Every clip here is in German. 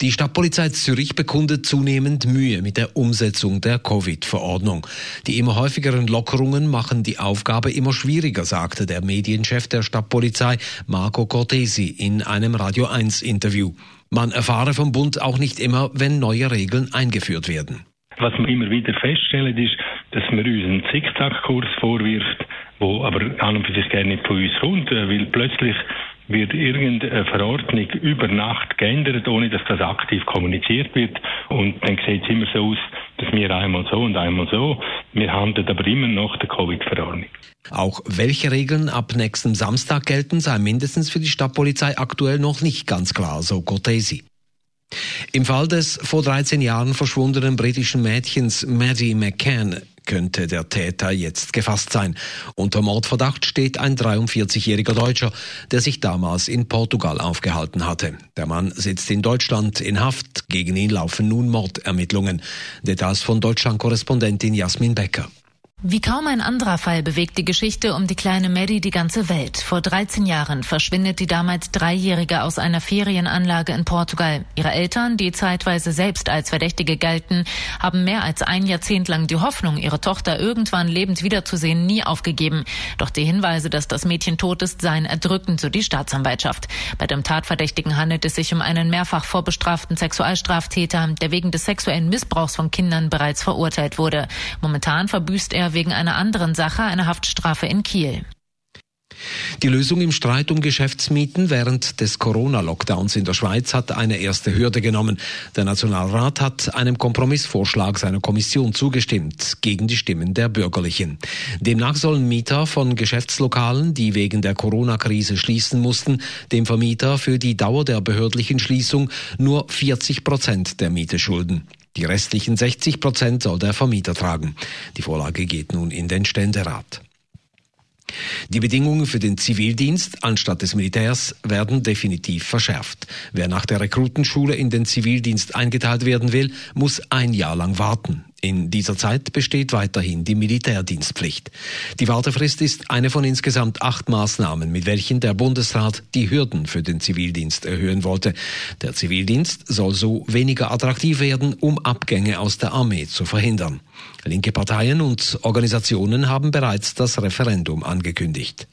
Die Stadtpolizei Zürich bekundet zunehmend Mühe mit der Umsetzung der Covid-Verordnung. Die immer häufigeren Lockerungen machen die Aufgabe immer schwieriger, sagte der Medienchef der Stadtpolizei Marco Cortesi in einem Radio 1 Interview. Man erfahre vom Bund auch nicht immer, wenn neue Regeln eingeführt werden. Was wir immer wieder feststellen, ist, dass man uns einen Zickzackkurs vorwirft, wo aber an und für sich gerne nicht von uns kommt, äh, weil plötzlich wird irgendeine Verordnung über Nacht geändert, ohne dass das aktiv kommuniziert wird. Und dann sieht es immer so aus, dass wir einmal so und einmal so. Wir handeln aber immer noch der Covid-Verordnung. Auch welche Regeln ab nächstem Samstag gelten, sei mindestens für die Stadtpolizei aktuell noch nicht ganz klar, so Cortesi. Im Fall des vor 13 Jahren verschwundenen britischen Mädchens Maddie McCann könnte der Täter jetzt gefasst sein. Unter Mordverdacht steht ein 43-jähriger Deutscher, der sich damals in Portugal aufgehalten hatte. Der Mann sitzt in Deutschland in Haft. Gegen ihn laufen nun Mordermittlungen. Details von Deutschland-Korrespondentin Jasmin Becker. Wie kaum ein anderer Fall bewegt die Geschichte um die kleine Maddie die ganze Welt. Vor 13 Jahren verschwindet die damals Dreijährige aus einer Ferienanlage in Portugal. Ihre Eltern, die zeitweise selbst als Verdächtige galten, haben mehr als ein Jahrzehnt lang die Hoffnung, ihre Tochter irgendwann lebend wiederzusehen, nie aufgegeben. Doch die Hinweise, dass das Mädchen tot ist, seien erdrückend, so die Staatsanwaltschaft. Bei dem Tatverdächtigen handelt es sich um einen mehrfach vorbestraften Sexualstraftäter, der wegen des sexuellen Missbrauchs von Kindern bereits verurteilt wurde. Momentan verbüßt er wegen einer anderen Sache eine Haftstrafe in Kiel. Die Lösung im Streit um Geschäftsmieten während des Corona-Lockdowns in der Schweiz hat eine erste Hürde genommen. Der Nationalrat hat einem Kompromissvorschlag seiner Kommission zugestimmt, gegen die Stimmen der Bürgerlichen. Demnach sollen Mieter von Geschäftslokalen, die wegen der Corona-Krise schließen mussten, dem Vermieter für die Dauer der behördlichen Schließung nur 40 Prozent der Miete schulden. Die restlichen 60 Prozent soll der Vermieter tragen. Die Vorlage geht nun in den Ständerat. Die Bedingungen für den Zivildienst anstatt des Militärs werden definitiv verschärft. Wer nach der Rekrutenschule in den Zivildienst eingeteilt werden will, muss ein Jahr lang warten. In dieser Zeit besteht weiterhin die Militärdienstpflicht. Die Wartefrist ist eine von insgesamt acht Maßnahmen, mit welchen der Bundesrat die Hürden für den Zivildienst erhöhen wollte. Der Zivildienst soll so weniger attraktiv werden, um Abgänge aus der Armee zu verhindern. Linke Parteien und Organisationen haben bereits das Referendum angekündigt.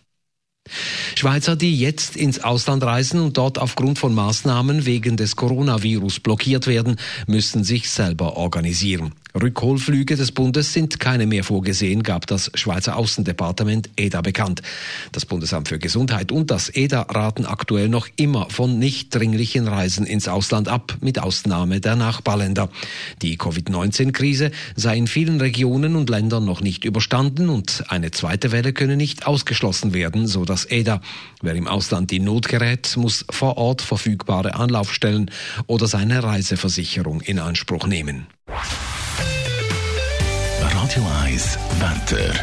Schweizer, die jetzt ins Ausland reisen und dort aufgrund von Maßnahmen wegen des Coronavirus blockiert werden, müssen sich selber organisieren. Rückholflüge des Bundes sind keine mehr vorgesehen, gab das Schweizer Außendepartement EDA bekannt. Das Bundesamt für Gesundheit und das EDA raten aktuell noch immer von nicht dringlichen Reisen ins Ausland ab, mit Ausnahme der Nachbarländer. Die Covid-19-Krise sei in vielen Regionen und Ländern noch nicht überstanden und eine zweite Welle könne nicht ausgeschlossen werden, so das EDA. Wer im Ausland in Not gerät, muss vor Ort verfügbare Anlaufstellen oder seine Reiseversicherung in Anspruch nehmen. Radio 1 Wetter.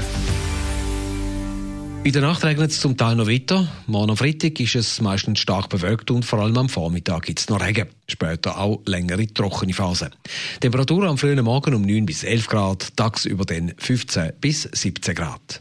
In der Nacht regnet es zum Teil noch weiter. Morgen am Freitag ist es meistens stark bewölkt und vor allem am Vormittag gibt es noch Regen. Später auch längere trockene Phasen. Temperatur am frühen Morgen um 9 bis 11 Grad, tagsüber dann 15 bis 17 Grad.